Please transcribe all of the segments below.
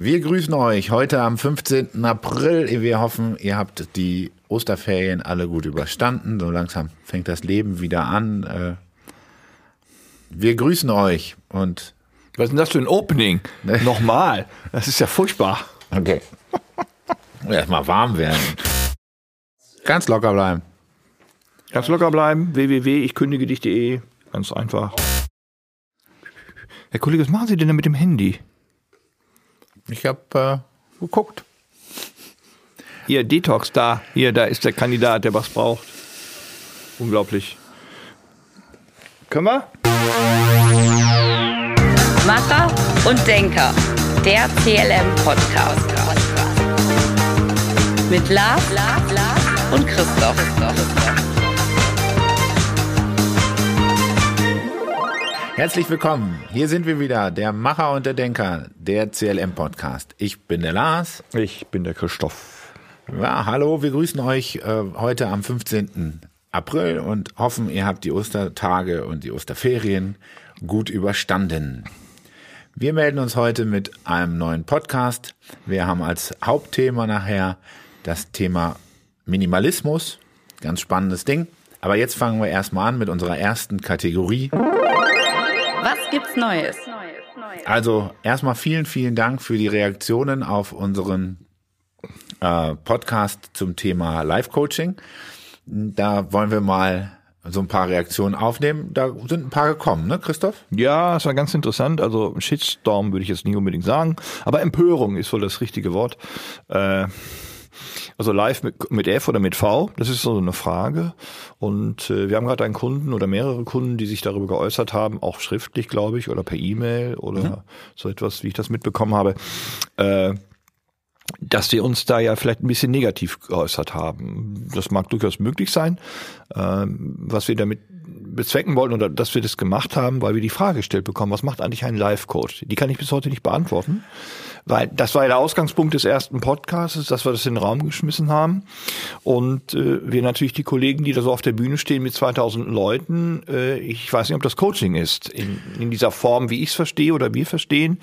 Wir grüßen euch heute am 15. April. Wir hoffen, ihr habt die Osterferien alle gut überstanden. So langsam fängt das Leben wieder an. Äh, wir grüßen euch und. Was ist denn das für ein Opening? Nochmal. Das ist ja furchtbar. Okay. Erstmal warm werden. Ganz locker bleiben. Ganz locker bleiben. www.ichkündige Ganz einfach. Herr Kollege, was machen Sie denn da mit dem Handy? Ich habe äh, geguckt. Hier, Detox da. Hier, da ist der Kandidat, der was braucht. Unglaublich. Können wir? Macher und Denker. Der CLM-Podcast. Mit Lars, Lars, Lars und Christoph. Christoph. Herzlich willkommen. Hier sind wir wieder, der Macher und der Denker, der CLM-Podcast. Ich bin der Lars. Ich bin der Christoph. Ja, hallo, wir grüßen euch äh, heute am 15. April und hoffen, ihr habt die Ostertage und die Osterferien gut überstanden. Wir melden uns heute mit einem neuen Podcast. Wir haben als Hauptthema nachher das Thema Minimalismus. Ganz spannendes Ding. Aber jetzt fangen wir erstmal an mit unserer ersten Kategorie. Was gibt's Neues? Also erstmal vielen, vielen Dank für die Reaktionen auf unseren äh, Podcast zum Thema Live-Coaching. Da wollen wir mal so ein paar Reaktionen aufnehmen. Da sind ein paar gekommen, ne, Christoph? Ja, es war ganz interessant. Also Shitstorm würde ich jetzt nicht unbedingt sagen, aber Empörung ist wohl das richtige Wort. Äh, also live mit, mit F oder mit V, das ist so eine Frage. Und äh, wir haben gerade einen Kunden oder mehrere Kunden, die sich darüber geäußert haben, auch schriftlich, glaube ich, oder per E-Mail oder mhm. so etwas, wie ich das mitbekommen habe. Äh, dass wir uns da ja vielleicht ein bisschen negativ geäußert haben. Das mag durchaus möglich sein. Ähm, was wir damit bezwecken wollten oder dass wir das gemacht haben, weil wir die Frage gestellt bekommen, was macht eigentlich ein Live-Coach? Die kann ich bis heute nicht beantworten, weil das war ja der Ausgangspunkt des ersten Podcasts, dass wir das in den Raum geschmissen haben und äh, wir natürlich die Kollegen, die da so auf der Bühne stehen mit 2000 Leuten, äh, ich weiß nicht, ob das Coaching ist in, in dieser Form, wie ich es verstehe oder wir verstehen,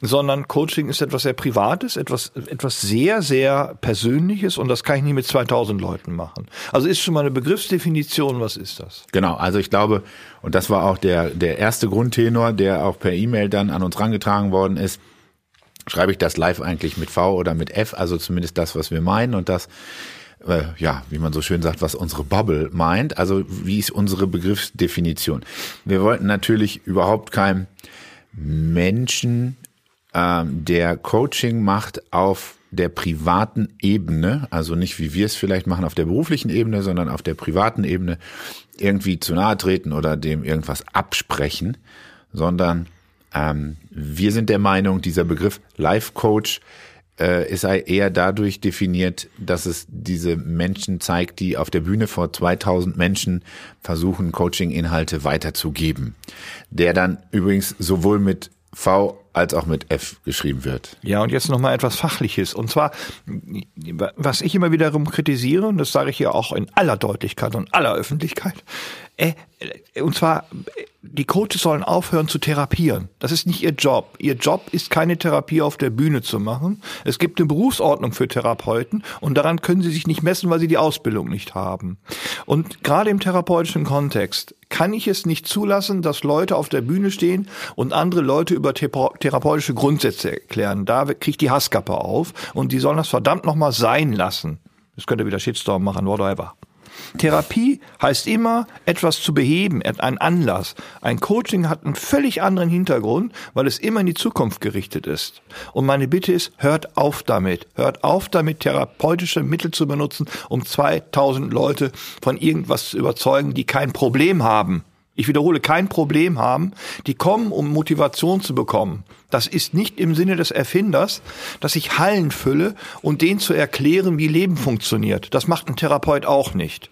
sondern Coaching ist etwas sehr Privates, etwas, etwas sehr, sehr Persönliches und das kann ich nicht mit 2000 Leuten machen. Also ist schon mal eine Begriffsdefinition, was ist das? Genau, also ich glaube, und das war auch der, der erste Grundtenor, der auch per E-Mail dann an uns rangetragen worden ist, schreibe ich das live eigentlich mit V oder mit F, also zumindest das, was wir meinen und das, äh, ja, wie man so schön sagt, was unsere Bubble meint, also wie ist unsere Begriffsdefinition. Wir wollten natürlich überhaupt keinem Menschen, ähm, der Coaching macht auf der privaten Ebene, also nicht wie wir es vielleicht machen auf der beruflichen Ebene, sondern auf der privaten Ebene irgendwie zu nahe treten oder dem irgendwas absprechen, sondern ähm, wir sind der Meinung, dieser Begriff Life Coach äh, ist eher dadurch definiert, dass es diese Menschen zeigt, die auf der Bühne vor 2000 Menschen versuchen, Coaching-Inhalte weiterzugeben. Der dann übrigens sowohl mit V als auch mit F geschrieben wird. Ja, und jetzt nochmal etwas Fachliches. Und zwar, was ich immer wiederum kritisiere, und das sage ich hier auch in aller Deutlichkeit und aller Öffentlichkeit, äh, und zwar, die Coaches sollen aufhören zu therapieren. Das ist nicht ihr Job. Ihr Job ist keine Therapie auf der Bühne zu machen. Es gibt eine Berufsordnung für Therapeuten und daran können sie sich nicht messen, weil sie die Ausbildung nicht haben. Und gerade im therapeutischen Kontext kann ich es nicht zulassen, dass Leute auf der Bühne stehen und andere Leute über therapeutische Grundsätze erklären. Da kriegt die Hasskappe auf und die sollen das verdammt nochmal sein lassen. Das könnte wieder Shitstorm machen, whatever. Therapie heißt immer, etwas zu beheben, ein Anlass. Ein Coaching hat einen völlig anderen Hintergrund, weil es immer in die Zukunft gerichtet ist. Und meine Bitte ist, hört auf damit. Hört auf damit, therapeutische Mittel zu benutzen, um 2000 Leute von irgendwas zu überzeugen, die kein Problem haben ich wiederhole, kein Problem haben, die kommen, um Motivation zu bekommen. Das ist nicht im Sinne des Erfinders, dass ich Hallen fülle und denen zu erklären, wie Leben funktioniert. Das macht ein Therapeut auch nicht.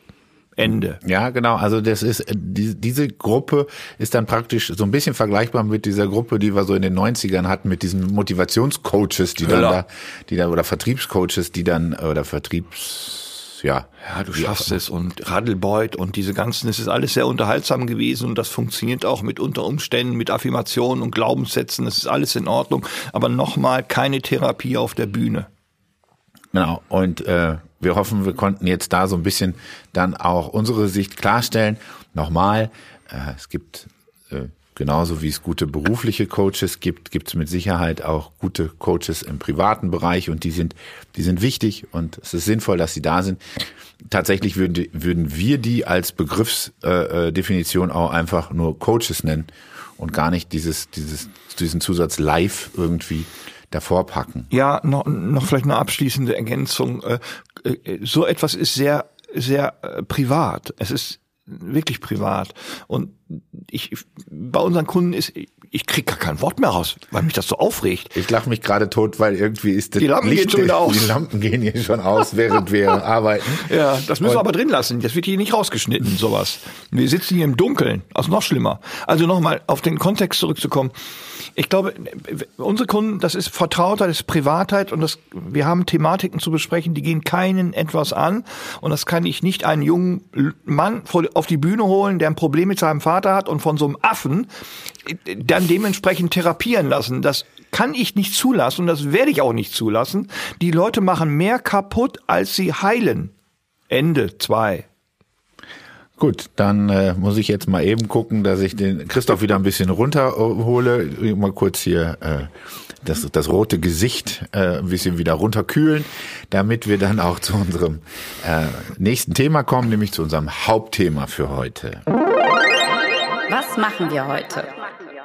Ende. Ja, genau. Also das ist die, diese Gruppe ist dann praktisch so ein bisschen vergleichbar mit dieser Gruppe, die wir so in den 90ern hatten mit diesen Motivationscoaches, die dann da, die da oder Vertriebscoaches, die dann oder Vertriebs ja. Ja, du schaffst es und Radelbeut und diese ganzen, es ist alles sehr unterhaltsam gewesen und das funktioniert auch mit unter Umständen, mit Affirmationen und Glaubenssätzen, es ist alles in Ordnung, aber nochmal keine Therapie auf der Bühne. Genau. Und äh, wir hoffen, wir konnten jetzt da so ein bisschen dann auch unsere Sicht klarstellen. Nochmal, äh, es gibt äh, genauso wie es gute berufliche Coaches gibt, gibt es mit Sicherheit auch gute Coaches im privaten Bereich und die sind, die sind wichtig und es ist sinnvoll, dass sie da sind. Tatsächlich würden, würden wir die als Begriffsdefinition äh, äh, auch einfach nur Coaches nennen und gar nicht dieses, dieses, diesen Zusatz live irgendwie davor packen. Ja, noch, noch vielleicht eine abschließende Ergänzung. Äh, So etwas ist sehr, sehr privat. Es ist wirklich privat. Und ich, bei unseren Kunden ist, ich krieg gar kein Wort mehr raus, weil mich das so aufregt. Ich lache mich gerade tot, weil irgendwie ist das Die Lampen gehen schon wieder aus. Die Lampen gehen hier schon aus, während wir arbeiten. Ja, das müssen wir aber drin lassen. Das wird hier nicht rausgeschnitten, sowas. Wir sitzen hier im Dunkeln. Also noch schlimmer. Also nochmal auf den Kontext zurückzukommen. Ich glaube, unsere Kunden, das ist Vertrautheit, das ist Privatheit und das, wir haben Thematiken zu besprechen, die gehen keinen etwas an. Und das kann ich nicht einen jungen Mann auf die Bühne holen, der ein Problem mit seinem Vater hat und von so einem Affen äh, dann dementsprechend therapieren lassen. Das kann ich nicht zulassen und das werde ich auch nicht zulassen. Die Leute machen mehr kaputt, als sie heilen. Ende zwei. Gut, dann äh, muss ich jetzt mal eben gucken, dass ich den Christoph wieder ein bisschen runterhole. Mal kurz hier äh, das, das rote Gesicht äh, ein bisschen wieder runterkühlen, damit wir dann auch zu unserem äh, nächsten Thema kommen, nämlich zu unserem Hauptthema für heute. Was machen wir heute?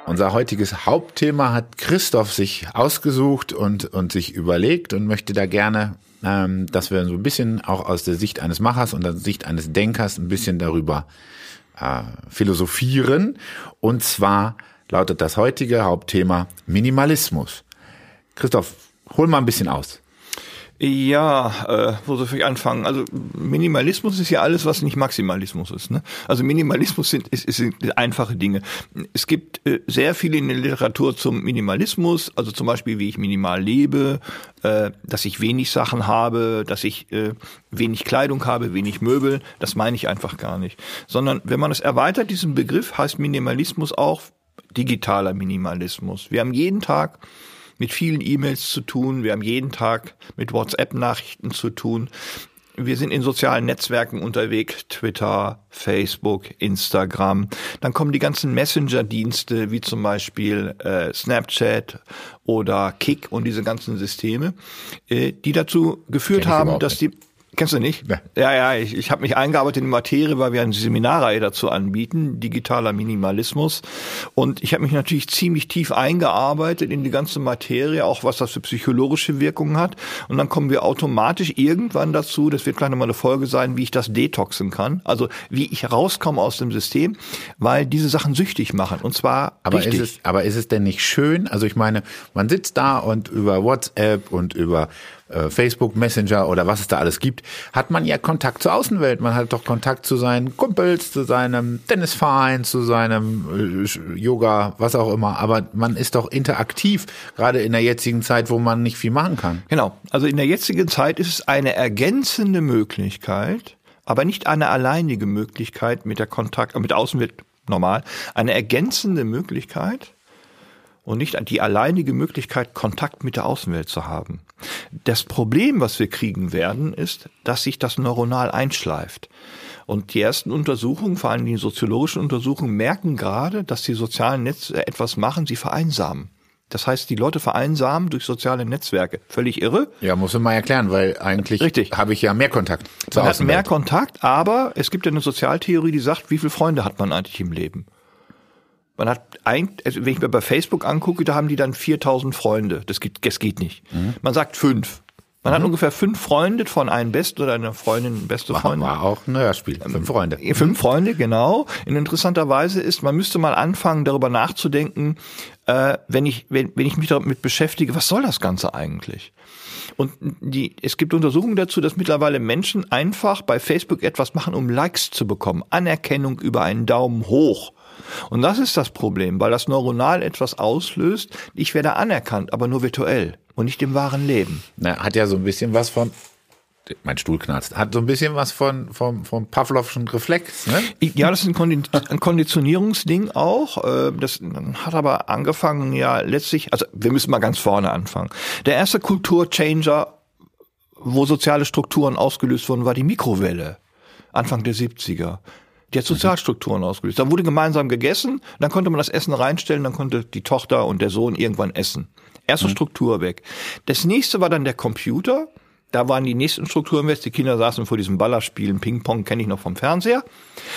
Unser heutiges Hauptthema hat Christoph sich ausgesucht und, und sich überlegt und möchte da gerne, ähm, dass wir so ein bisschen auch aus der Sicht eines Machers und der Sicht eines Denkers ein bisschen darüber äh, philosophieren. Und zwar lautet das heutige Hauptthema Minimalismus. Christoph, hol mal ein bisschen aus. Ja, äh, wo soll ich anfangen? Also Minimalismus ist ja alles, was nicht Maximalismus ist. Ne? Also Minimalismus sind, ist, ist, sind einfache Dinge. Es gibt äh, sehr viel in der Literatur zum Minimalismus, also zum Beispiel, wie ich minimal lebe, äh, dass ich wenig Sachen habe, dass ich äh, wenig Kleidung habe, wenig Möbel. Das meine ich einfach gar nicht. Sondern wenn man es erweitert, diesen Begriff heißt Minimalismus auch digitaler Minimalismus. Wir haben jeden Tag mit vielen E-Mails zu tun. Wir haben jeden Tag mit WhatsApp-Nachrichten zu tun. Wir sind in sozialen Netzwerken unterwegs, Twitter, Facebook, Instagram. Dann kommen die ganzen Messenger-Dienste, wie zum Beispiel äh, Snapchat oder Kick und diese ganzen Systeme, äh, die dazu geführt haben, dass die Kennst du nicht? Nee. Ja, ja, ich, ich habe mich eingearbeitet in die Materie, weil wir eine Seminarreihe dazu anbieten, digitaler Minimalismus. Und ich habe mich natürlich ziemlich tief eingearbeitet in die ganze Materie, auch was das für psychologische Wirkungen hat. Und dann kommen wir automatisch irgendwann dazu, das wird gleich nochmal eine Folge sein, wie ich das detoxen kann. Also wie ich rauskomme aus dem System, weil diese Sachen süchtig machen. Und zwar Aber richtig. ist, es, aber ist es denn nicht schön? Also ich meine, man sitzt da und über WhatsApp und über äh, Facebook Messenger oder was es da alles gibt, hat man ja Kontakt zur Außenwelt. Man hat doch Kontakt zu seinen Kumpels, zu seinem Tennisverein, zu seinem äh, Yoga, was auch immer. Aber man ist doch interaktiv, gerade in der jetzigen Zeit, wo man nicht viel machen kann. Genau. Also in der jetzigen Zeit ist es eine ergänzende Möglichkeit, aber nicht eine alleinige Möglichkeit mit der Kontakt, mit Außenwelt normal, eine ergänzende Möglichkeit und nicht die alleinige Möglichkeit, Kontakt mit der Außenwelt zu haben. Das Problem, was wir kriegen werden, ist, dass sich das neuronal einschleift. Und die ersten Untersuchungen, vor allem die soziologischen Untersuchungen, merken gerade, dass die sozialen Netze etwas machen, sie vereinsamen. Das heißt, die Leute vereinsamen durch soziale Netzwerke. Völlig irre. Ja, muss man mal erklären, weil eigentlich Richtig. habe ich ja mehr Kontakt zur Man hat mehr. Kontakt, aber es gibt ja eine Sozialtheorie, die sagt, wie viele Freunde hat man eigentlich im Leben? Man hat ein, also wenn ich mir bei Facebook angucke, da haben die dann 4000 Freunde. Das geht, das geht nicht. Mhm. Man sagt fünf. Man hat ungefähr fünf Freunde von einem Best oder einer Freundin, beste War, Freundin. war auch ein Hörspiel. Fünf Freunde. Fünf Freunde, genau. Und interessanterweise ist, man müsste mal anfangen, darüber nachzudenken, äh, wenn ich, wenn, wenn ich mich damit beschäftige, was soll das Ganze eigentlich? Und die, es gibt Untersuchungen dazu, dass mittlerweile Menschen einfach bei Facebook etwas machen, um Likes zu bekommen. Anerkennung über einen Daumen hoch. Und das ist das Problem, weil das neuronal etwas auslöst. Ich werde anerkannt, aber nur virtuell und nicht im wahren Leben. Na, hat ja so ein bisschen was von mein Stuhl knarzt. Hat so ein bisschen was von vom vom Pavlovschen Reflex, ne? Ja, das ist ein, Kondi ein Konditionierungsding auch. Äh, Das hat aber angefangen ja letztlich, also wir müssen mal ganz vorne anfangen. Der erste Kulturchanger, wo soziale Strukturen ausgelöst wurden, war die Mikrowelle. Anfang der 70er. Die hat Sozialstrukturen ausgelöst. Da wurde gemeinsam gegessen, dann konnte man das Essen reinstellen, dann konnte die Tochter und der Sohn irgendwann essen. Erste Struktur weg. Das nächste war dann der Computer. Da waren die nächsten Strukturen weg. Die Kinder saßen vor diesem Ballerspielen. Ping-Pong kenne ich noch vom Fernseher.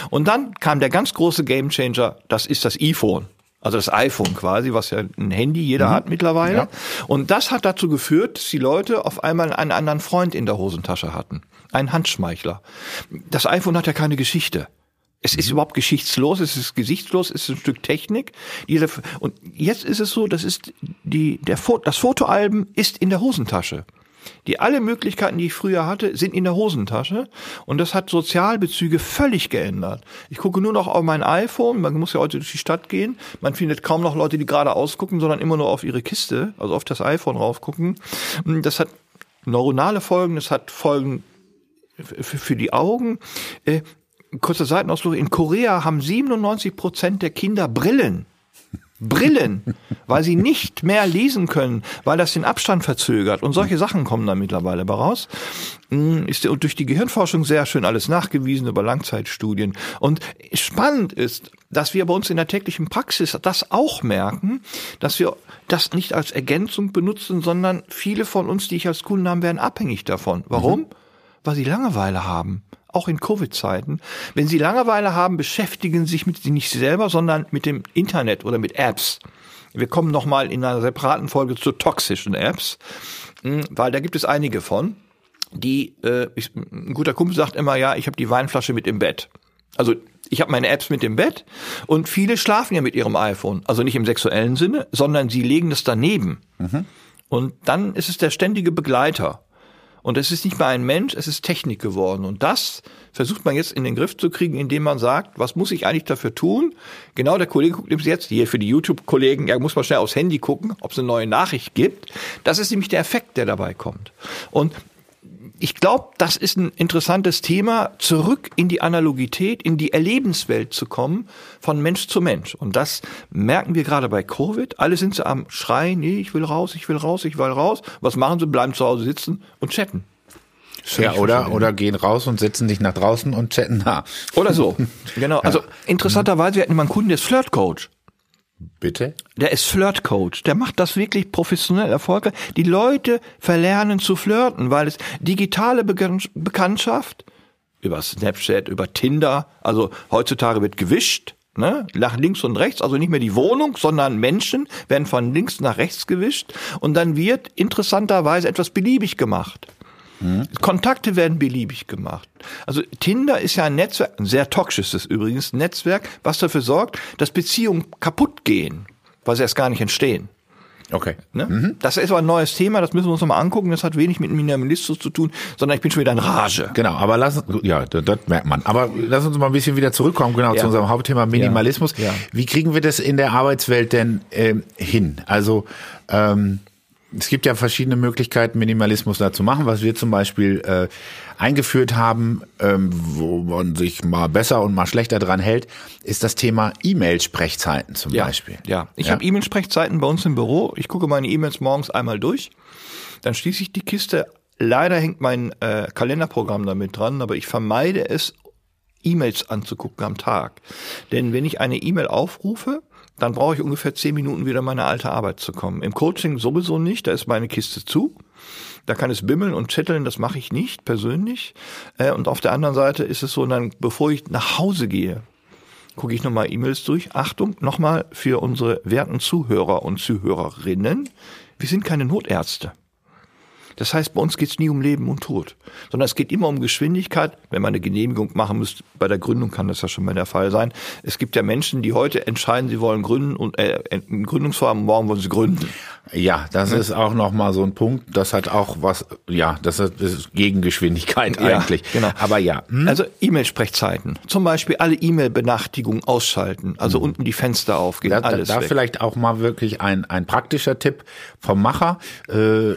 Und dann kam der ganz große Gamechanger. Das ist das iPhone. Also das iPhone quasi, was ja ein Handy jeder hat mittlerweile. Ja. Und das hat dazu geführt, dass die Leute auf einmal einen anderen Freund in der Hosentasche hatten. Einen Handschmeichler. Das iPhone hat ja keine Geschichte. Es ist überhaupt geschichtslos, es ist gesichtslos, es ist ein Stück Technik. Diese- Und jetzt ist es so, das ist die, der, das Fotoalbum ist in der Hosentasche. Die alle Möglichkeiten, die ich früher hatte, sind in der Hosentasche. Und das hat Sozialbezüge völlig geändert. Ich gucke nur noch auf mein iPhone. Man muss ja heute durch die Stadt gehen. Man findet kaum noch Leute, die gerade ausgucken, sondern immer nur auf ihre Kiste, also auf das iPhone raufgucken. Das hat neuronale Folgen, das hat Folgen für die Augen. Kurzer Seitenausflug. In Korea haben 97 Prozent der Kinder Brillen. Brillen, weil sie nicht mehr lesen können, weil das den Abstand verzögert. Und solche Sachen kommen da mittlerweile bei raus. Mm, Ist und durch die Gehirnforschung sehr schön alles nachgewiesen über Langzeitstudien. Und spannend ist, dass wir bei uns in der täglichen Praxis das auch merken, dass wir das nicht als Ergänzung benutzen, sondern viele von uns, die ich als Kunden haben, werden abhängig davon. Warum? Weil sie Langeweile haben. Auch in Covid-Zeiten. Wenn Sie Langeweile haben, beschäftigen Sie sich mit Sie nicht selber, sondern mit dem Internet oder mit Apps. Wir kommen nochmal in einer separaten Folge zu toxischen Apps, mh, weil da gibt es einige von, die, äh, ich, ein guter Kumpel sagt immer, ja, ich habe die Weinflasche mit im Bett. Also ich habe meine Apps mit im Bett und viele schlafen ja mit ihrem iPhone. Also nicht im sexuellen Sinne, sondern sie legen es daneben. Und dann ist es der ständige Begleiter. Und es ist nicht mehr ein Mensch, es ist Technik geworden. Und das versucht man jetzt in den Griff zu kriegen, indem man sagt, was muss ich eigentlich dafür tun? Genau, der Kollege guckt nämlich jetzt, hier für die YouTube-Kollegen, ja, muss man schnell aufs Handy gucken, ob es eine neue Nachricht gibt. Das ist nämlich der Effekt, der dabei kommt. Und ich glaube, das ist ein interessantes Thema, zurück in die Analogität, in die Erlebenswelt zu kommen, von Mensch zu Mensch. Und das merken wir gerade bei Covid. Alle sind so am Schreien, nee, ich will raus, ich will raus, ich will raus. Was machen sie? Bleiben zu Hause sitzen und chatten. Ja, oder, oder gehen raus und setzen sich nach draußen und chatten da. Oder so. genau. Also interessanterweise, wir hatten mal einen Kunden, der ist Flirtcoach. Bitte? Der ist Flirtcoach. Der macht das wirklich professionell erfolgreich. Die Leute verlernen zu flirten, weil es digitale Bekan- Bekanntschaft über Snapchat, über Tinder, also heutzutage wird gewischt, ne, nach links und rechts, also nicht mehr die Wohnung, sondern Menschen werden von links nach rechts gewischt und dann wird interessanterweise etwas beliebig gemacht. Kontakte werden beliebig gemacht. Also Tinder ist ja ein Netzwerk, ein sehr toxisches übrigens Netzwerk, was dafür sorgt, dass Beziehungen kaputt gehen, weil sie erst gar nicht entstehen. Okay. Ne? Das ist aber ein neues Thema, das müssen wir uns nochmal angucken. Das hat wenig mit Minimalismus zu tun, sondern ich bin schon wieder in Rage. Genau, aber lass ja, das, das merkt man. Aber lass uns mal ein bisschen wieder zurückkommen, genau Ja. zu unserem Hauptthema Minimalismus. Ja. Wie kriegen wir das in der Arbeitswelt denn ähm, hin? Also ähm, es gibt ja verschiedene Möglichkeiten, Minimalismus da zu machen. Was wir zum Beispiel äh, eingeführt haben, ähm, wo man sich mal besser und mal schlechter dran hält, ist das Thema E-Mail-Sprechzeiten zum Ja, Beispiel. ja. Ich habe E-Mail-Sprechzeiten bei uns im Büro. Ich gucke meine E-Mails morgens einmal durch. Dann schließe ich die Kiste. Leider hängt mein äh, Kalenderprogramm damit dran, aber ich vermeide es, E-Mails anzugucken am Tag. Denn wenn ich eine E-Mail aufrufe, dann brauche ich ungefähr zehn Minuten wieder in meine alte Arbeit zu kommen. Im Coaching sowieso nicht, da ist meine Kiste zu. Da kann es bimmeln und chatteln, das mache ich nicht persönlich. Äh, Und auf der anderen Seite ist es so, dann, bevor ich nach Hause gehe, gucke ich nochmal E-Mails durch. Achtung, nochmal für unsere werten Zuhörer und Zuhörerinnen. Wir sind keine Notärzte. Das heißt, bei uns geht es nie um Leben und Tod, sondern es geht immer um Geschwindigkeit. Wenn man eine Genehmigung machen müsste, bei der Gründung kann das ja schon mal der Fall sein. Es gibt ja Menschen, die heute entscheiden, sie wollen gründen und äh, einen Gründungsvorhaben, morgen wollen sie gründen. Ja, das ist auch noch mal so ein Punkt. Das hat auch was, ja, das ist, Gegengeschwindigkeit eigentlich. genau. Aber ja, hm? Also E-Mail-Sprechzeiten. Zum Beispiel alle E-Mail-Benachrichtigungen ausschalten. Also unten die Fenster aufgehen, Da, da, alles da weg. vielleicht auch mal wirklich ein, ein praktischer Tipp vom Macher. Äh,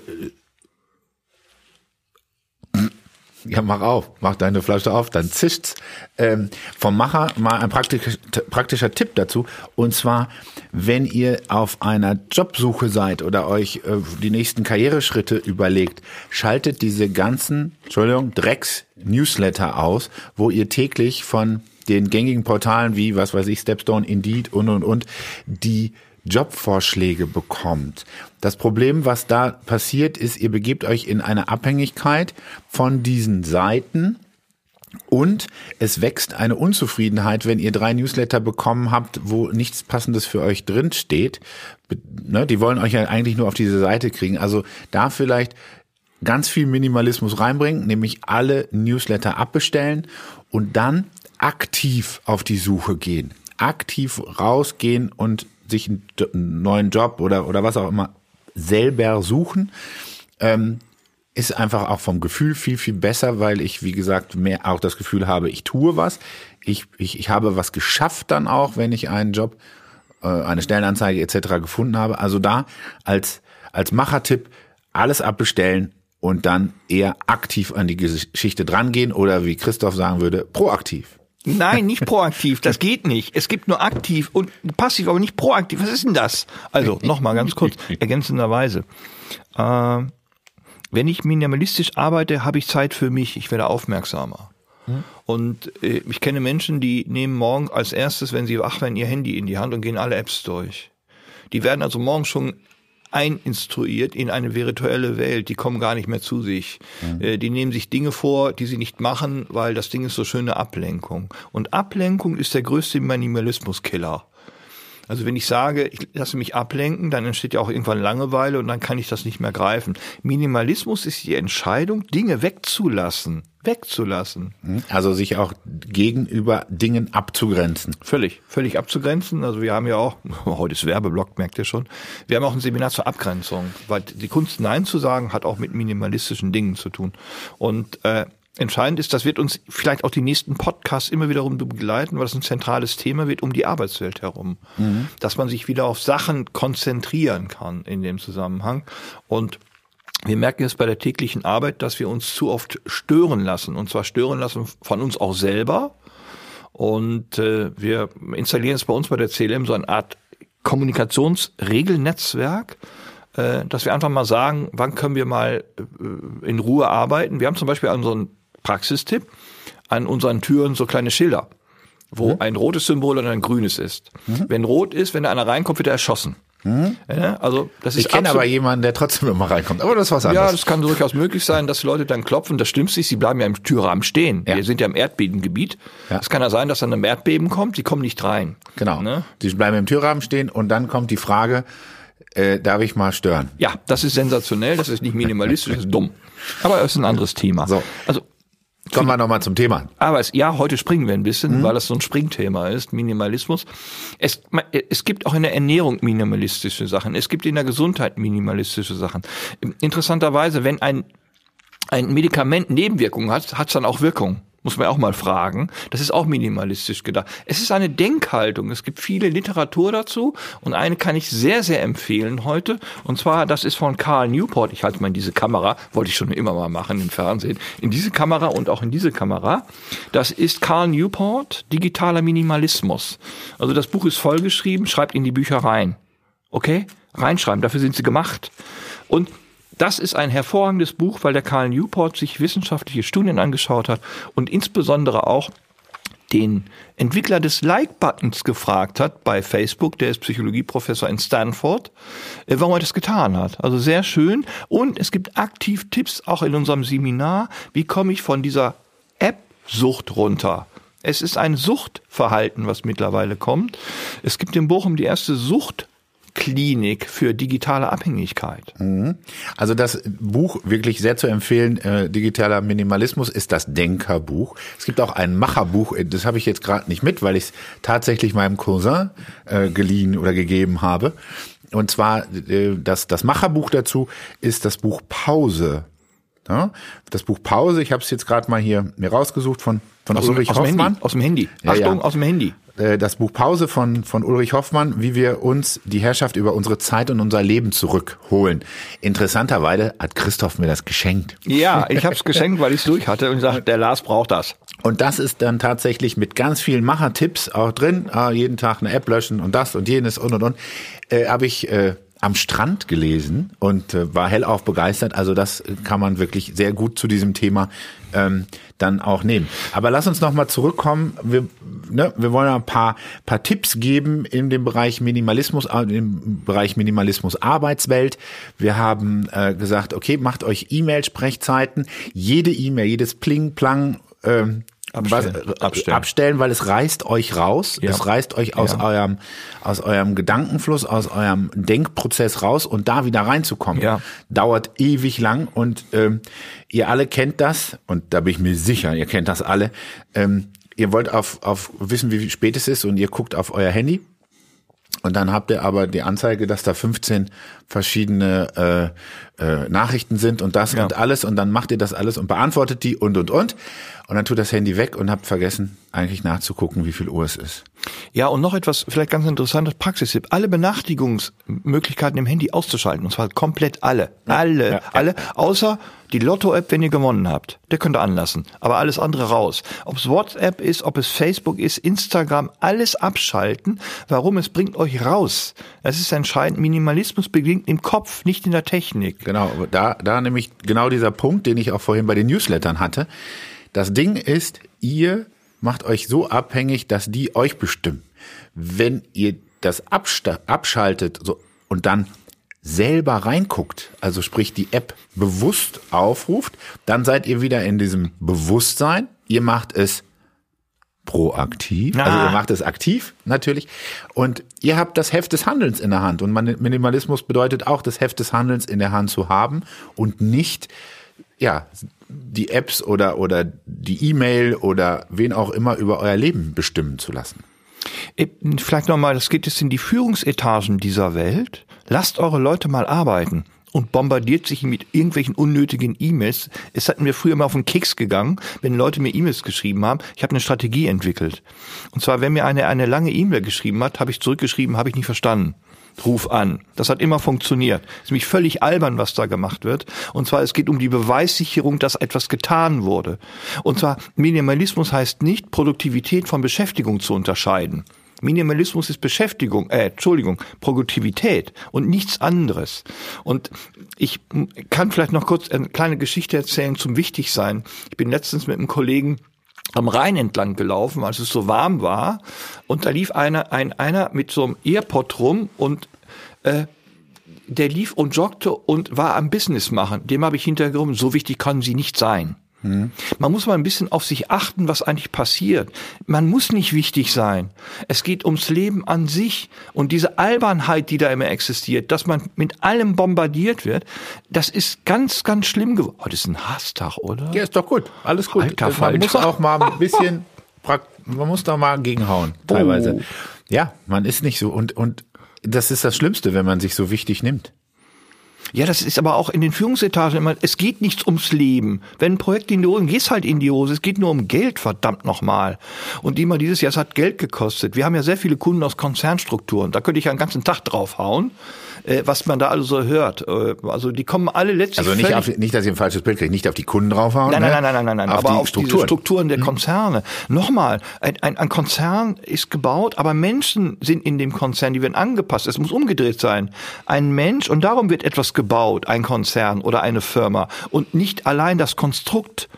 Ja, mach auf, mach deine Flasche auf, dann zischt's. Ähm, vom Macher mal ein praktischer, praktischer Tipp dazu. Und zwar, wenn ihr auf einer Jobsuche seid oder euch äh, die nächsten Karriereschritte überlegt, schaltet diese ganzen, Entschuldigung, Drecks-Newsletter aus, wo ihr täglich von den gängigen Portalen wie, was weiß ich, Stepstone, Indeed und, und, und, die Jobvorschläge bekommt. Das Problem, was da passiert, ist, ihr begebt euch in eine Abhängigkeit von diesen Seiten und es wächst eine Unzufriedenheit, wenn ihr drei Newsletter bekommen habt, wo nichts Passendes für euch drin steht. Ne, die wollen euch ja eigentlich nur auf diese Seite kriegen. Also da vielleicht ganz viel Minimalismus reinbringen, nämlich alle Newsletter abbestellen und dann aktiv auf die Suche gehen. Aktiv rausgehen und sich einen neuen Job oder, oder was auch immer selber suchen, ähm, ist einfach auch vom Gefühl viel, viel besser, weil ich, wie gesagt, mehr auch das Gefühl habe, ich tue was. Ich, ich, ich habe was geschafft dann auch, wenn ich einen Job, äh, eine Stellenanzeige etc. gefunden habe. Also da als, als Machertipp alles abbestellen und dann eher aktiv an die Geschichte drangehen oder wie Christoph sagen würde, proaktiv. Nein, nicht proaktiv, das geht nicht. Es gibt nur aktiv und passiv, aber nicht proaktiv. Was ist denn das? Also, nochmal ganz kurz, ergänzenderweise. Äh, wenn ich minimalistisch arbeite, habe ich Zeit für mich, ich werde aufmerksamer. Hm? Und äh, ich kenne Menschen, die nehmen morgen als erstes, wenn sie wach werden, ihr Handy in die Hand und gehen alle Apps durch. Die werden also morgen schon eininstruiert in eine virtuelle Welt. Die kommen gar nicht mehr zu sich. Mhm. Die nehmen sich Dinge vor, die sie nicht machen, weil das Ding ist so schöne Ablenkung. Und Ablenkung ist der größte Minimalismuskiller. Also wenn ich sage, ich lasse mich ablenken, dann entsteht ja auch irgendwann Langeweile und dann kann ich das nicht mehr greifen. Minimalismus ist die Entscheidung, Dinge wegzulassen wegzulassen. Hm? Also sich auch gegenüber Dingen abzugrenzen. Völlig, völlig abzugrenzen. Also wir haben ja auch, heute ist Werbeblock, merkt ihr schon, wir haben auch ein Seminar zur Abgrenzung, weil die Kunst Nein zu sagen hat auch mit minimalistischen Dingen zu tun. Und äh, entscheidend ist, das wird uns vielleicht auch die nächsten Podcasts immer wiederum begleiten, weil das ein zentrales Thema wird um die Arbeitswelt herum. Mhm. Dass man sich wieder auf Sachen konzentrieren kann in dem Zusammenhang. Und wir merken es bei der täglichen Arbeit, dass wir uns zu oft stören lassen. Und zwar stören lassen von uns auch selber. Und äh, wir installieren es bei uns bei der CLM so eine Art Kommunikationsregelnetzwerk, äh, dass wir einfach mal sagen, wann können wir mal äh, in Ruhe arbeiten. Wir haben zum Beispiel unseren Praxistipp an unseren Türen so kleine Schilder, wo mhm. ein rotes Symbol und ein grünes ist. Mhm. Wenn rot ist, wenn da einer reinkommt, wird er erschossen. Hm? Ja, also das ist ich kenne aber jemanden, der trotzdem immer reinkommt. Aber das ist was anderes. Ja, das kann durchaus möglich sein, dass die Leute dann klopfen. Das stimmt nicht. Sie bleiben ja im Türrahmen stehen. Ja. Wir sind ja im Erdbebengebiet. Ja. Es kann ja sein, dass dann ein Erdbeben kommt. Sie kommen nicht rein. Genau. Ne? Sie bleiben im Türrahmen stehen und dann kommt die Frage, äh, darf ich mal stören? Ja, das ist sensationell. Das ist nicht minimalistisch. Das ist dumm. Aber es ist ein anderes Thema. So. Also Kommen wir nochmal zum Thema. Aber es, ja, heute springen wir ein bisschen, mhm. weil das so ein Springthema ist, Minimalismus. Es, es gibt auch in der Ernährung minimalistische Sachen. Es gibt in der Gesundheit minimalistische Sachen. Interessanterweise, wenn ein, ein Medikament Nebenwirkungen hat, hat es dann auch Wirkung. Muss man auch mal fragen. Das ist auch minimalistisch gedacht. Es ist eine Denkhaltung. Es gibt viele Literatur dazu und eine kann ich sehr, sehr empfehlen heute. Und zwar, das ist von Carl Newport. Ich halte mal in diese Kamera, wollte ich schon immer mal machen im Fernsehen. In diese Kamera und auch in diese Kamera. Das ist Carl Newport, digitaler Minimalismus. Also das Buch ist vollgeschrieben, schreibt in die Bücher rein. Okay? Reinschreiben, dafür sind sie gemacht. Und das ist ein hervorragendes Buch, weil der Karl Newport sich wissenschaftliche Studien angeschaut hat und insbesondere auch den Entwickler des Like-Buttons gefragt hat bei Facebook, der ist Psychologieprofessor in Stanford, äh, warum er das getan hat. Also sehr schön. Und es gibt aktiv Tipps auch in unserem Seminar, wie komme ich von dieser App-Sucht runter. Es ist ein Suchtverhalten, was mittlerweile kommt. Es gibt in Bochum die erste Sucht Klinik für digitale Abhängigkeit. Mhm. Also das Buch wirklich sehr zu empfehlen, äh, digitaler Minimalismus ist das Denkerbuch. Es gibt auch ein Macherbuch, äh, das habe ich jetzt gerade nicht mit, weil ich es tatsächlich meinem Cousin äh, geliehen oder gegeben habe. Und zwar äh, das, das Macherbuch dazu ist das Buch Pause Ja, das Buch Pause, ich habe es jetzt gerade mal hier mir rausgesucht von, von Aus, Ulrich aus, Hoffmann. Handy, aus dem Handy. Ja, Achtung, ja. aus dem Handy. Äh, das Buch Pause von, von Ulrich Hoffmann, wie wir uns die Herrschaft über unsere Zeit und unser Leben zurückholen. Interessanterweise hat Christoph mir das geschenkt. Ja, ich habe es geschenkt, weil ich es durch hatte und gesagt, der Lars braucht das. Und das ist dann tatsächlich mit ganz vielen Machertipps auch drin. Ah, jeden Tag eine App löschen und das und jenes und und und. Äh, Habe ich äh, am Strand gelesen und äh, war hellauf begeistert. Also das kann man wirklich sehr gut zu diesem Thema ähm, dann auch nehmen. Aber lass uns noch mal zurückkommen. Wir, ne, wir wollen ein paar, paar Tipps geben in dem Bereich Minimalismus, äh, im Bereich Minimalismus Arbeitswelt. Wir haben äh, gesagt, okay, macht euch E-Mail-Sprechzeiten. Jede E-Mail, jedes Pling, Plang, ähm, Abstellen. was, äh, Abstellen. abstellen, weil es reißt euch raus. Ja. Es reißt euch aus Ja. eurem, aus eurem Gedankenfluss, aus eurem Denkprozess raus und da wieder reinzukommen, Ja. dauert ewig lang und ähm, ihr alle kennt das und da bin ich mir sicher, ihr kennt das alle. Ähm, ihr wollt auf, auf wissen, wie spät es ist und ihr guckt auf euer Handy und dann habt ihr aber die Anzeige, dass da 15 verschiedene äh, äh, Nachrichten sind und das Ja. und alles und dann macht ihr das alles und beantwortet die und und und und dann tut das Handy weg und habt vergessen, eigentlich nachzugucken, wie viel Uhr es ist. Ja, und noch etwas vielleicht ganz interessantes Praxistipp. Alle Benachrichtigungsmöglichkeiten im Handy auszuschalten. Und zwar komplett alle. Alle, ja, ja. alle. Außer die Lotto-App, wenn ihr gewonnen habt. Der könnt ihr anlassen. Aber alles andere raus. Ob es WhatsApp ist, ob es Facebook ist, Instagram, alles abschalten. Warum? Es bringt euch raus. Es ist entscheidend. Minimalismus beginnt im Kopf, nicht in der Technik. Genau, da, da nämlich genau dieser Punkt, den ich auch vorhin bei den Newslettern hatte. Das Ding ist, ihr macht euch so abhängig, dass die euch bestimmen. Wenn ihr das abschaltet so, und dann selber reinguckt, also sprich die App bewusst aufruft, dann seid ihr wieder in diesem Bewusstsein. Ihr macht es proaktiv, also Ah. ihr macht es aktiv natürlich und ihr habt das Heft des Handelns in der Hand und Minimalismus bedeutet auch das Heft des Handelns in der Hand zu haben und nicht ja die Apps oder oder die E-Mail oder wen auch immer über euer Leben bestimmen zu lassen. Äh, Vielleicht nochmal, das geht jetzt in die Führungsetagen dieser Welt. Lasst eure Leute mal arbeiten und bombardiert sich mit irgendwelchen unnötigen E-Mails. Es hat mir früher mal auf den Keks gegangen, wenn Leute mir E-Mails geschrieben haben. Ich habe eine Strategie entwickelt. Und zwar, wenn mir eine eine lange E-Mail geschrieben hat, habe ich zurückgeschrieben, habe ich nicht verstanden. Ruf an. Das hat immer funktioniert. Es ist nämlich völlig albern, was da gemacht wird. Und zwar, es geht um die Beweissicherung, dass etwas getan wurde. Und zwar, Minimalismus heißt nicht, Produktivität von Beschäftigung zu unterscheiden. Minimalismus ist Beschäftigung, äh, Entschuldigung, Produktivität und nichts anderes. Und ich kann vielleicht noch kurz eine kleine Geschichte erzählen zum Wichtigsein. Ich bin letztens mit einem Kollegen am Rhein entlang gelaufen, als es so warm war, und da lief einer, ein, einer mit so einem Earpod rum und äh, der lief und joggte und war am Business machen. Dem habe ich hintergekommen, so wichtig kann sie nicht sein. Man muss mal ein bisschen auf sich achten, was eigentlich passiert. Man muss nicht wichtig sein. Es geht ums Leben an sich. Und diese Albernheit, die da immer existiert, dass man mit allem bombardiert wird, das ist ganz, ganz schlimm geworden. Heute ist ein Hasstag, oder? Ja, ist doch gut, alles gut. Alter man Falter. muss auch mal ein bisschen, man muss da mal gegenhauen, teilweise. Oh. Ja, man ist nicht so und und das ist das Schlimmste, wenn man sich so wichtig nimmt. Ja, das ist aber auch in den Führungsetagen immer, es geht nichts ums Leben. Wenn ein Projekt in die Hose, gehst halt in die Hose. Es geht nur um Geld, verdammt nochmal. Und immer dieses Jahr, es hat Geld gekostet. Wir haben ja sehr viele Kunden aus Konzernstrukturen. Da könnte ich ja einen ganzen Tag draufhauen, äh, was man da alles so hört. Äh, also die kommen alle letztlich Also nicht, auf, nicht, dass ihr ein falsches Bild kriegt, nicht auf die Kunden draufhauen. Nein, ne? nein, nein, nein, nein, nein, auf aber die auf Strukturen. diese Strukturen der Konzerne. Nochmal, ein, ein, ein Konzern ist gebaut, aber Menschen sind in dem Konzern, die werden angepasst. Es muss umgedreht sein. Ein Mensch, und darum wird etwas gebaut, ein Konzern oder eine Firma, und nicht allein das Konstrukt.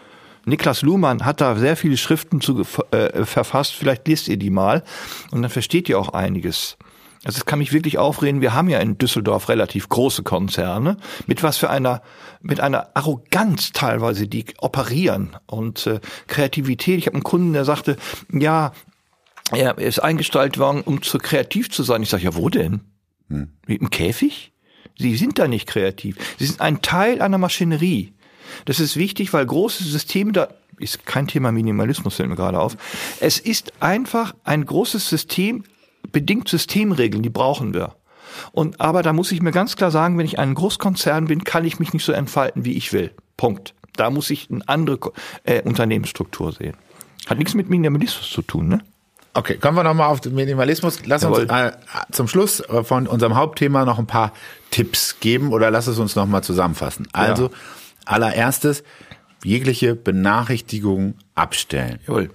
Niklas Luhmann hat da sehr viele Schriften zu äh, verfasst, vielleicht lest ihr die mal, und dann versteht ihr auch einiges. Also es kann mich wirklich aufreden. Wir haben ja in Düsseldorf relativ große Konzerne mit was für einer mit einer Arroganz teilweise, die operieren und äh, Kreativität. Ich habe einen Kunden, der sagte, ja, er ist eingestellt worden, um zu kreativ zu sein. Ich sage, ja, wo denn? Mit dem Käfig? Sie sind da nicht kreativ. Sie sind ein Teil einer Maschinerie. Das ist wichtig, weil große Systeme da ist kein Thema Minimalismus fällt mir gerade auf. Es ist einfach ein großes System bedingt Systemregeln, die brauchen wir. Und aber da muss ich mir ganz klar sagen, wenn ich ein Großkonzern bin, kann ich mich nicht so entfalten, wie ich will. Punkt. Da muss ich eine andere äh, Unternehmensstruktur sehen. Hat nichts mit Minimalismus zu tun, ne? Okay, kommen wir nochmal auf den Minimalismus. Lass uns Jawohl. äh, zum Schluss von unserem Hauptthema noch ein paar Tipps geben oder lass es uns nochmal zusammenfassen. Also, allererstes, jegliche Benachrichtigung abstellen. Jawohl.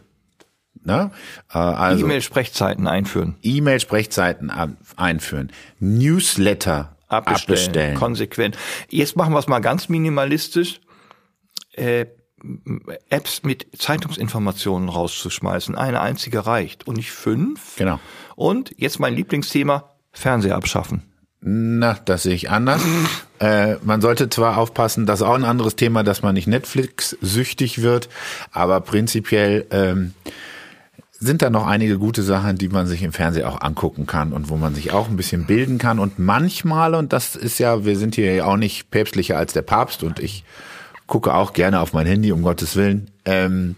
Ne? Äh, also E-Mail-Sprechzeiten einführen. E-Mail-Sprechzeiten einführen. Newsletter Abbestellen. abbestellen. Konsequent. Jetzt machen wir es mal ganz minimalistisch. Äh, Apps mit Zeitungsinformationen rauszuschmeißen. Eine einzige reicht. Und nicht fünf. Genau. Und jetzt mein Lieblingsthema, Fernseher abschaffen. Na, das sehe ich anders. äh, man sollte zwar aufpassen, das ist auch ein anderes Thema, dass man nicht Netflix-süchtig wird, aber prinzipiell ähm, sind da noch einige gute Sachen, die man sich im Fernsehen auch angucken kann und wo man sich auch ein bisschen bilden kann. Und manchmal, und das ist ja, wir sind hier ja auch nicht päpstlicher als der Papst und ich gucke auch gerne auf mein Handy, um Gottes Willen. Ähm,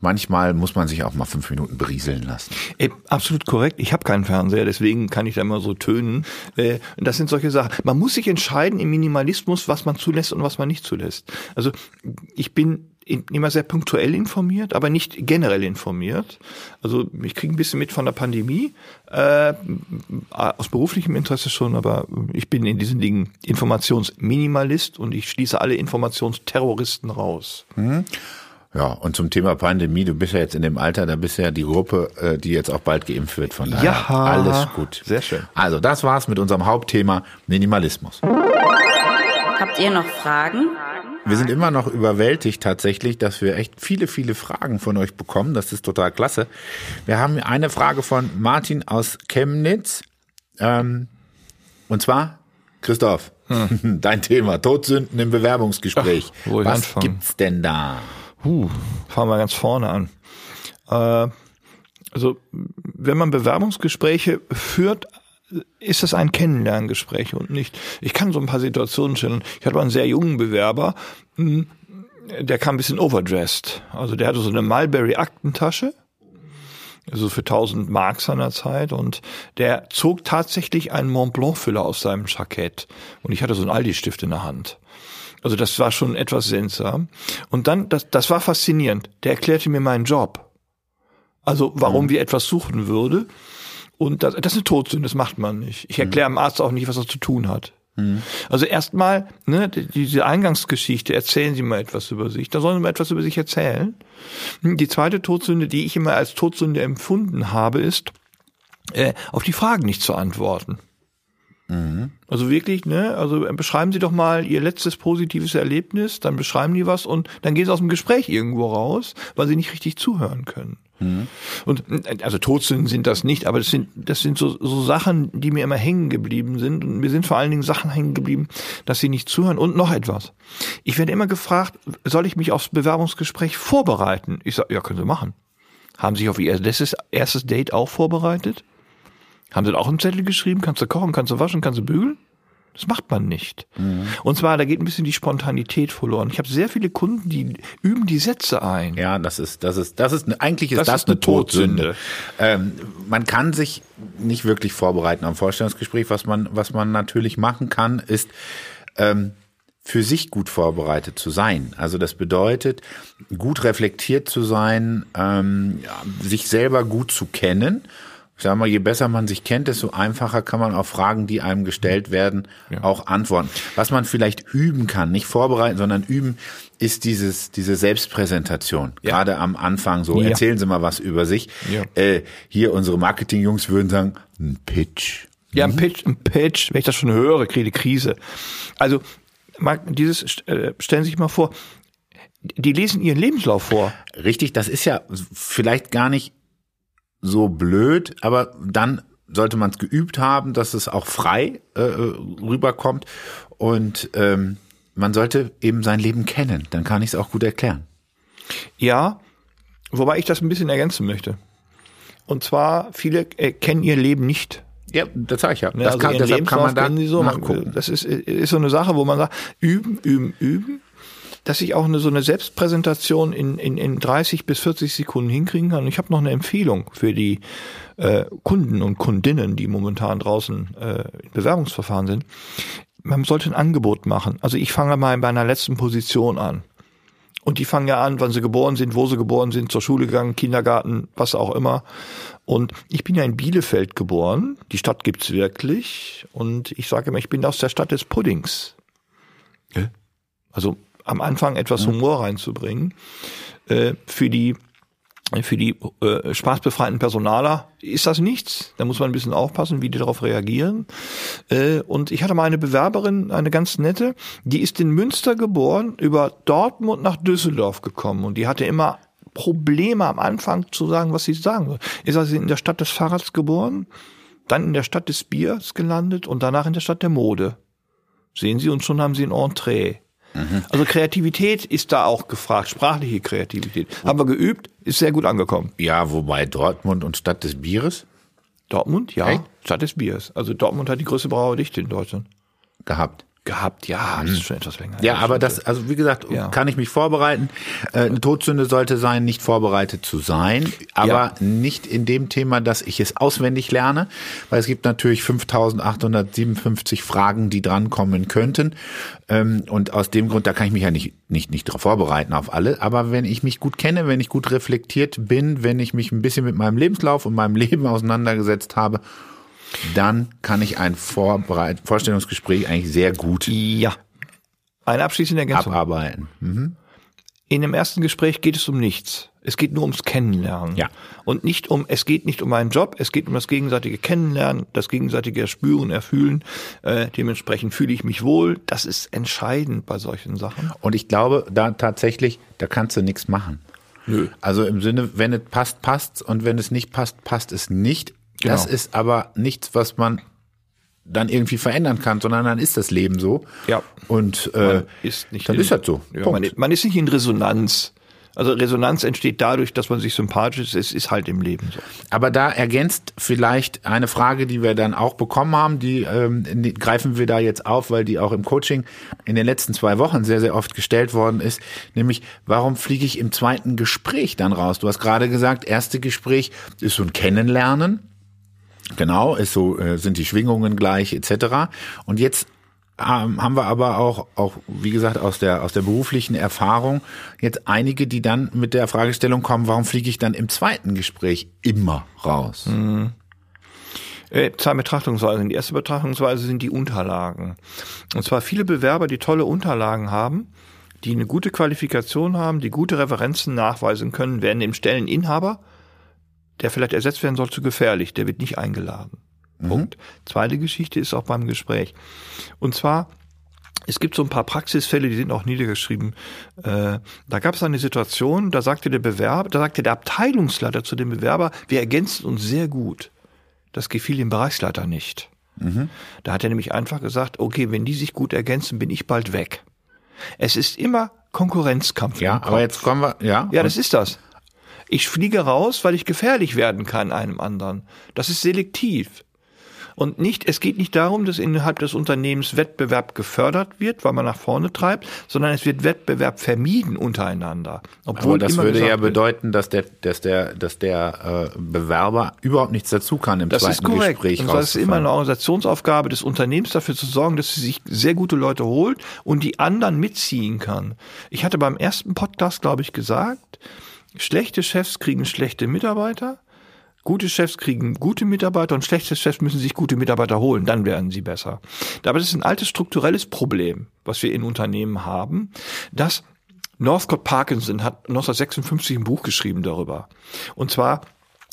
manchmal muss man sich auch mal fünf Minuten berieseln lassen. Äh, absolut korrekt. Ich habe keinen Fernseher, deswegen kann ich da immer so tönen. Äh, das sind solche Sachen. Man muss sich entscheiden im Minimalismus, was man zulässt und was man nicht zulässt. Also ich bin in, immer sehr punktuell informiert, aber nicht generell informiert. Also ich kriege ein bisschen mit von der Pandemie, äh, aus beruflichem Interesse schon, aber ich bin in diesen Dingen Informationsminimalist und ich schließe alle Informationsterroristen raus. Ja, und zum Thema Pandemie, du bist ja jetzt in dem Alter, da bist du ja die Gruppe, äh, die jetzt auch bald geimpft wird. Von daher Ja, alles gut. sehr schön. Also das war's mit unserem Hauptthema Minimalismus. Habt ihr noch Fragen? Wir sind immer noch überwältigt tatsächlich, dass wir echt viele, viele Fragen von euch bekommen. Das ist total klasse. Wir haben eine Frage von Martin aus Chemnitz. Ähm, und zwar, Christoph, dein Thema, Todsünden im Bewerbungsgespräch. Ach, Was anfangen? gibt's denn da? Huh, fangen wir ganz vorne an. Äh, also, wenn man Bewerbungsgespräche führt, ist es ein Kennenlerngespräch und nicht. Ich kann so ein paar Situationen stellen. Ich hatte mal einen sehr jungen Bewerber, mh, der kam ein bisschen overdressed. Also der hatte so eine Mulberry-Aktentasche, also für 1000 Mark seiner Zeit und der zog tatsächlich einen Mont Blanc-Füller aus seinem Jackett und ich hatte so einen Aldi-Stift in der Hand. Also das war schon etwas seltsam. Und dann, das, das war faszinierend. Der erklärte mir meinen Job. Also warum wir etwas suchen würde. Und das, das ist eine Todsünde, das macht man nicht. Ich erkläre dem Arzt auch nicht, was er zu tun hat. Also erstmal, ne, die- diese Eingangsgeschichte, erzählen Sie mal etwas über sich. Da sollen Sie mal etwas über sich erzählen. Die zweite Todsünde, die ich immer als Todsünde empfunden habe, ist, äh, auf die Fragen nicht zu antworten. Also wirklich, ne? Also äh, beschreiben Sie doch mal Ihr letztes positives Erlebnis, dann beschreiben die was und dann gehen Sie aus dem Gespräch irgendwo raus, weil Sie nicht richtig zuhören können. Und äh, also Todsünden sind das nicht, aber das sind das sind so, so Sachen, die mir immer hängen geblieben sind und mir sind vor allen Dingen Sachen hängen geblieben, dass sie nicht zuhören und noch etwas. Ich werde immer gefragt, soll ich mich aufs Bewerbungsgespräch vorbereiten? Ich sage, ja, können Sie machen. Haben Sie sich auf Ihr erstes, erstes Date auch vorbereitet? Haben Sie auch einen Zettel geschrieben? Kannst du kochen, kannst du waschen, kannst du bügeln? Das macht man nicht. Und zwar, da geht ein bisschen die Spontanität verloren. Ich habe sehr viele Kunden, die üben die Sätze ein. Ja, das ist, das ist, das ist, eigentlich ist Das das, ist eine Todsünde. Ähm, man kann sich nicht wirklich vorbereiten am Vorstellungsgespräch. Was man, was man natürlich machen kann, ist, ähm, für sich gut vorbereitet zu sein. Also das bedeutet, gut reflektiert zu sein, ähm, sich selber gut zu kennen. Ich sag mal, je besser man sich kennt, desto einfacher kann man auf Fragen, die einem gestellt werden, auch antworten. Was man vielleicht üben kann, nicht vorbereiten, sondern üben, ist dieses, diese Selbstpräsentation. Gerade am Anfang so, Ja. erzählen Sie mal was über sich. Ja. Äh, hier unsere Marketingjungs würden sagen, ein Pitch. Ja, ein Pitch, ein Pitch, wenn ich das schon höre, kriege ich Krise. Also, dieses, äh, stellen Sie sich mal vor, die lesen ihren Lebenslauf vor. Richtig, das ist ja vielleicht gar nicht so blöd, aber dann sollte man es geübt haben, dass es auch frei äh, rüberkommt und ähm, man sollte eben sein Leben kennen. Dann kann ich es auch gut erklären. Ja, wobei ich das ein bisschen ergänzen möchte. Und zwar, viele äh, kennen ihr Leben nicht. Ja, das sage ich ja. Ne, Das also kann, deshalb kann man da so. Nachgucken. Das ist, ist so eine Sache, wo man sagt, üben, üben, üben, dass ich auch eine, so eine Selbstpräsentation in, in, in 30 bis 40 Sekunden hinkriegen kann. Und ich habe noch eine Empfehlung für die äh, Kunden und Kundinnen, die momentan draußen äh, in Bewerbungsverfahren sind. man sollte ein Angebot machen. Also ich fange mal bei einer letzten Position an. Und die fangen ja an, wann sie geboren sind, wo sie geboren sind, zur Schule gegangen, Kindergarten, was auch immer. Und ich bin ja in Bielefeld geboren. Die Stadt gibt's wirklich. Und ich sage immer, ich bin aus der Stadt des Puddings. Also am Anfang etwas Humor reinzubringen. Äh, für die für die äh, spaßbefreiten Personaler ist das nichts. Da muss man ein bisschen aufpassen, wie die darauf reagieren. Äh, und ich hatte mal eine Bewerberin, eine ganz nette, die ist in Münster geboren, über Dortmund nach Düsseldorf gekommen und die hatte immer Probleme am Anfang zu sagen, was sie sagen soll. Ist also in der Stadt des Fahrrads geboren, dann in der Stadt des Biers gelandet und danach in der Stadt der Mode. Sehen Sie, und schon haben Sie ein Entree. Also Kreativität ist da auch gefragt, sprachliche Kreativität. Haben wir geübt, ist sehr gut angekommen. Ja, wobei Dortmund und Stadt des Bieres Dortmund, ja, Echt? Stadt des Biers. Also Dortmund hat die größte Brauerdichte in Deutschland. gehabt. Gehabt, ja, das ist schon etwas länger. Ja, aber das, also wie gesagt, Ja. kann ich mich vorbereiten. Äh, eine Todsünde sollte sein, nicht vorbereitet zu sein, aber Ja. nicht in dem Thema, dass ich es auswendig lerne, weil es gibt natürlich 5857 Fragen, die drankommen könnten. Ähm, und aus dem Grund, da kann ich mich ja nicht, nicht, nicht darauf vorbereiten auf alle. Aber wenn ich mich gut kenne, wenn ich gut reflektiert bin, wenn ich mich ein bisschen mit meinem Lebenslauf und meinem Leben auseinandergesetzt habe, dann kann ich ein Vorbereit Vorstellungsgespräch eigentlich sehr gut Ja. Eine abschließende Ergänzung. abarbeiten. Mhm. In dem ersten Gespräch geht es um nichts. Es geht nur ums Kennenlernen. Ja. Und nicht um, es geht nicht um einen Job, es geht um das gegenseitige Kennenlernen, das gegenseitige Erspüren, Erfühlen. Äh, dementsprechend fühle ich mich wohl. Das ist entscheidend bei solchen Sachen. Und ich glaube, da tatsächlich, da kannst du nichts machen. Nö. Also im Sinne, wenn es passt, passt und wenn es nicht passt, passt es nicht. Das Genau. ist aber nichts, was man dann irgendwie verändern kann, sondern dann ist das Leben so. Ja. Und äh, ist nicht dann in- ist das so. Ja, man, man ist nicht in Resonanz. Also Resonanz entsteht dadurch, dass man sich sympathisch ist. Es ist halt im Leben so. Aber da ergänzt vielleicht eine Frage, die wir dann auch bekommen haben, die, ähm, die greifen wir da jetzt auf, weil die auch im Coaching in den letzten zwei Wochen sehr, sehr oft gestellt worden ist, nämlich warum fliege ich im zweiten Gespräch dann raus? Du hast gerade gesagt, erste Gespräch ist so ein Kennenlernen. Genau, ist so, äh, sind die Schwingungen gleich etc. Und jetzt ähm, haben wir aber auch, auch, wie gesagt, aus der, aus der beruflichen Erfahrung jetzt einige, die dann mit der Fragestellung kommen, warum fliege ich dann im zweiten Gespräch immer raus? Äh, zwei Betrachtungsweisen. Die erste Betrachtungsweise sind die Unterlagen. Und zwar viele Bewerber, die tolle Unterlagen haben, die eine gute Qualifikation haben, die gute Referenzen nachweisen können, werden dem Stelleninhaber, der vielleicht ersetzt werden soll, zu gefährlich. Der wird nicht eingeladen. Punkt. Zweite Geschichte ist auch beim Gespräch. Und zwar, es gibt so ein paar Praxisfälle, die sind auch niedergeschrieben. Äh, da gab es eine Situation, da sagte der Bewerber, da sagte der Abteilungsleiter zu dem Bewerber, wir ergänzen uns sehr gut. Das gefiel dem Bereichsleiter nicht. Da hat er nämlich einfach gesagt, okay, wenn die sich gut ergänzen, bin ich bald weg. Es ist immer Konkurrenzkampf. Ja, aber jetzt kommen wir, ja. Ja, das ist das. Ich fliege raus, weil ich gefährlich werden kann einem anderen. Das ist selektiv. Und nicht, es geht nicht darum, dass innerhalb des Unternehmens Wettbewerb gefördert wird, weil man nach vorne treibt, sondern es wird Wettbewerb vermieden untereinander. Obwohl aber das würde ja bedeuten, dass der, dass der, dass der äh, Bewerber überhaupt nichts dazu kann im Das zweiten ist korrekt. Gespräch. Und das ist immer eine Organisationsaufgabe des Unternehmens, dafür zu sorgen, dass sie sich sehr gute Leute holt und die anderen mitziehen kann. Ich hatte beim ersten Podcast, glaube ich, gesagt, schlechte Chefs kriegen schlechte Mitarbeiter, gute Chefs kriegen gute Mitarbeiter und schlechte Chefs müssen sich gute Mitarbeiter holen, dann werden sie besser. Aber das ist ein altes strukturelles Problem, was wir in Unternehmen haben, dass Northcott Parkinson hat 1956 ein Buch geschrieben darüber. Und zwar,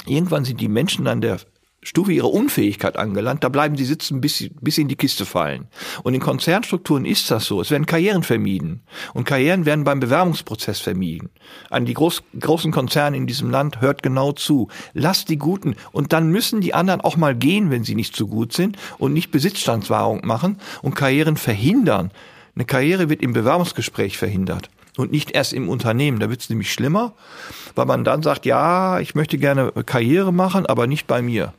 irgendwann sind die Menschen an der Stufe ihrer Unfähigkeit angelangt, da bleiben sie sitzen, bis sie, bis sie in die Kiste fallen. Und in Konzernstrukturen ist das so. Es werden Karrieren vermieden. Und Karrieren werden beim Bewerbungsprozess vermieden. An die groß, großen Konzerne in diesem Land hört genau zu. Lasst die Guten. Und dann müssen die anderen auch mal gehen, wenn sie nicht so gut sind und nicht Besitzstandswahrung machen und Karrieren verhindern. Eine Karriere wird im Bewerbungsgespräch verhindert und nicht erst im Unternehmen. Da wird es nämlich schlimmer, weil man dann sagt, ja, ich möchte gerne Karriere machen, aber nicht bei mir.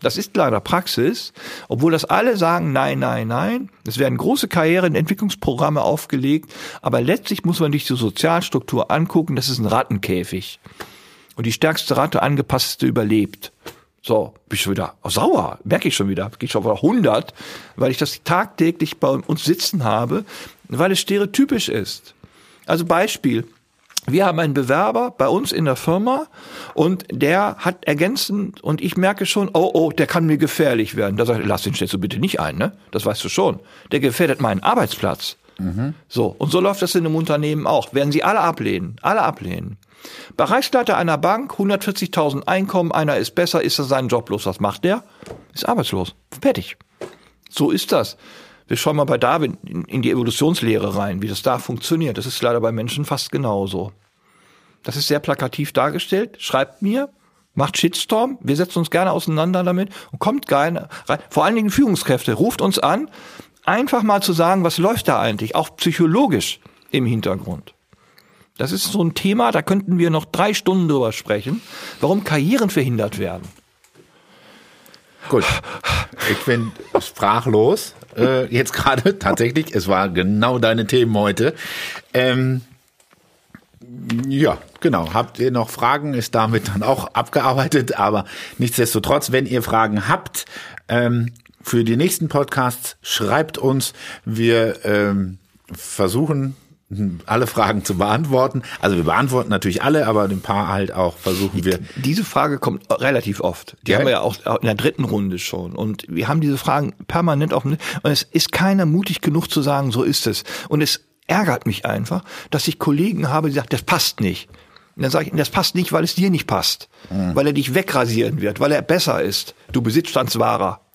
Das ist leider Praxis, obwohl das alle sagen, nein, nein, nein. Es werden große Karrierenentwicklungsprogramme aufgelegt, aber letztlich muss man sich die Sozialstruktur angucken, das ist ein Rattenkäfig. Und die stärkste Ratte angepasste überlebt. So, bin ich schon wieder sauer, merke ich schon wieder, gehe schon auf 100, weil ich das tagtäglich bei uns sitzen habe, weil es stereotypisch ist. Also Beispiel, wir haben einen Bewerber bei uns in der Firma und der hat ergänzend und ich merke schon, oh, oh, der kann mir gefährlich werden. Da sage ich, lass den stellst du bitte nicht ein, ne? Das weißt du schon. Der gefährdet meinen Arbeitsplatz. Mhm. So. Und so läuft das in einem Unternehmen auch. Werden sie alle ablehnen. Alle ablehnen. Bereichsleiter einer Bank, 140.000 Einkommen, einer ist besser, ist er seinen Job los. Was macht der? Ist arbeitslos. Fertig. So ist das. Wir schauen mal bei Darwin in, die Evolutionslehre rein, wie das da funktioniert. Das ist leider bei Menschen fast genauso. Das ist sehr plakativ dargestellt. Schreibt mir, macht Shitstorm. Wir setzen uns gerne auseinander damit und kommt gerne rein. Vor allen Dingen Führungskräfte, ruft uns an, einfach mal zu sagen, was läuft da eigentlich, auch psychologisch im Hintergrund. Das ist so ein Thema, da könnten wir noch drei Stunden drüber sprechen, warum Karrieren verhindert werden. Gut, ich bin sprachlos. Äh, jetzt gerade tatsächlich, es war genau deine Themen heute. Ähm, ja, genau. Habt ihr noch Fragen? Ist damit dann auch abgearbeitet. Aber nichtsdestotrotz, wenn ihr Fragen habt ähm, für die nächsten Podcasts, schreibt uns. Wir ähm, versuchen alle Fragen zu beantworten. Also wir beantworten natürlich alle, aber ein paar halt auch versuchen wir. Diese Frage kommt relativ oft. Die ja. haben wir ja auch in der dritten Runde schon. Und wir haben diese Fragen permanent auf dem, und es ist keiner mutig genug zu sagen, so ist es. Und es ärgert mich einfach, dass ich Kollegen habe, die sagen, das passt nicht. Und dann sage ich, das passt nicht, weil es dir nicht passt. Mhm. Weil er dich wegrasieren wird, weil er besser ist. Du Besitzstandswahrer.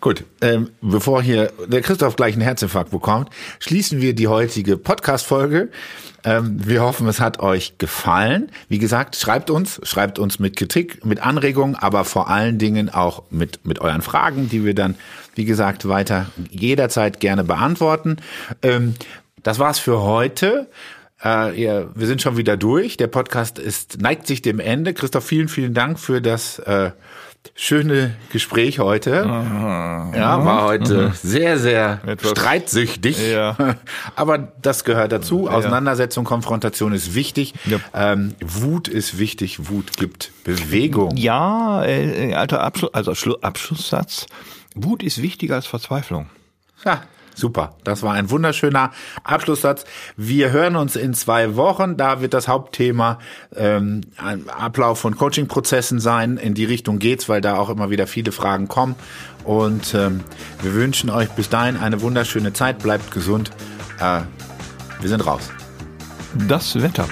Gut, ähm, bevor hier der Christoph gleich einen Herzinfarkt bekommt, schließen wir die heutige Podcast-Folge. Ähm, wir hoffen, es hat euch gefallen. Wie gesagt, schreibt uns, schreibt uns mit Kritik, mit Anregungen, aber vor allen Dingen auch mit, mit euren Fragen, die wir dann, wie gesagt, weiter jederzeit gerne beantworten. Ähm, das war's für heute. Äh, ja, wir sind schon wieder durch. Der Podcast ist neigt sich dem Ende. Christoph, vielen, vielen Dank für das äh, schöne Gespräch heute. Aha. Ja, war heute mhm. sehr, sehr Etwas. streitsüchtig. Ja. Aber das gehört dazu. Auseinandersetzung, Konfrontation ist wichtig. Ja. Ähm, Wut ist wichtig. Wut gibt Bewegung. Ja, äh, alter Abschluss, also Abschlusssatz. Wut ist wichtiger als Verzweiflung. Ja, Super, das war ein wunderschöner Abschlusssatz. Wir hören uns in zwei Wochen. Da wird das Hauptthema ähm, Ablauf von Coaching-Prozessen sein. In die Richtung geht's, weil da auch immer wieder viele Fragen kommen. Und ähm, wir wünschen euch bis dahin eine wunderschöne Zeit. Bleibt gesund. Äh, wir sind raus. Das Wetter.